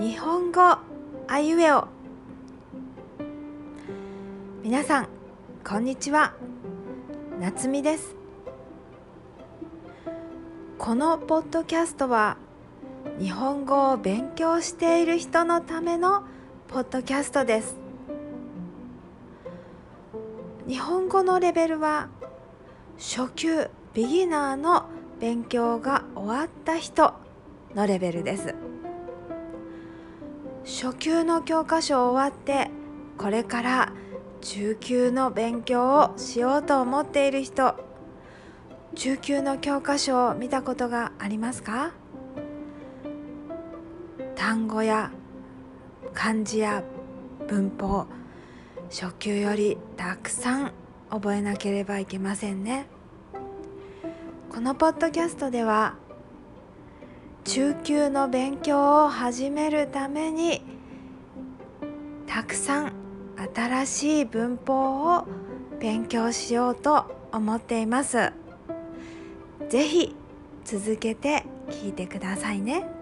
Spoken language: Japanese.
日本語あいうえお。皆さんこんにちは。夏美です。このポッドキャストは日本語を勉強している人のためのポッドキャストです。日本語のレベルは初級ビギナーの勉強が終わった人のレベルです。初級の教科書を終わってこれから中級の勉強をしようと思っている人中級の教科書を見たことがありますか？単語や漢字や文法初級よりたくさん覚えなければいけませんね。このポッドキャストでは中級の勉強を始めるためにたくさん新しい文法を勉強しようと思っています。ぜひ続けて聞いてくださいね。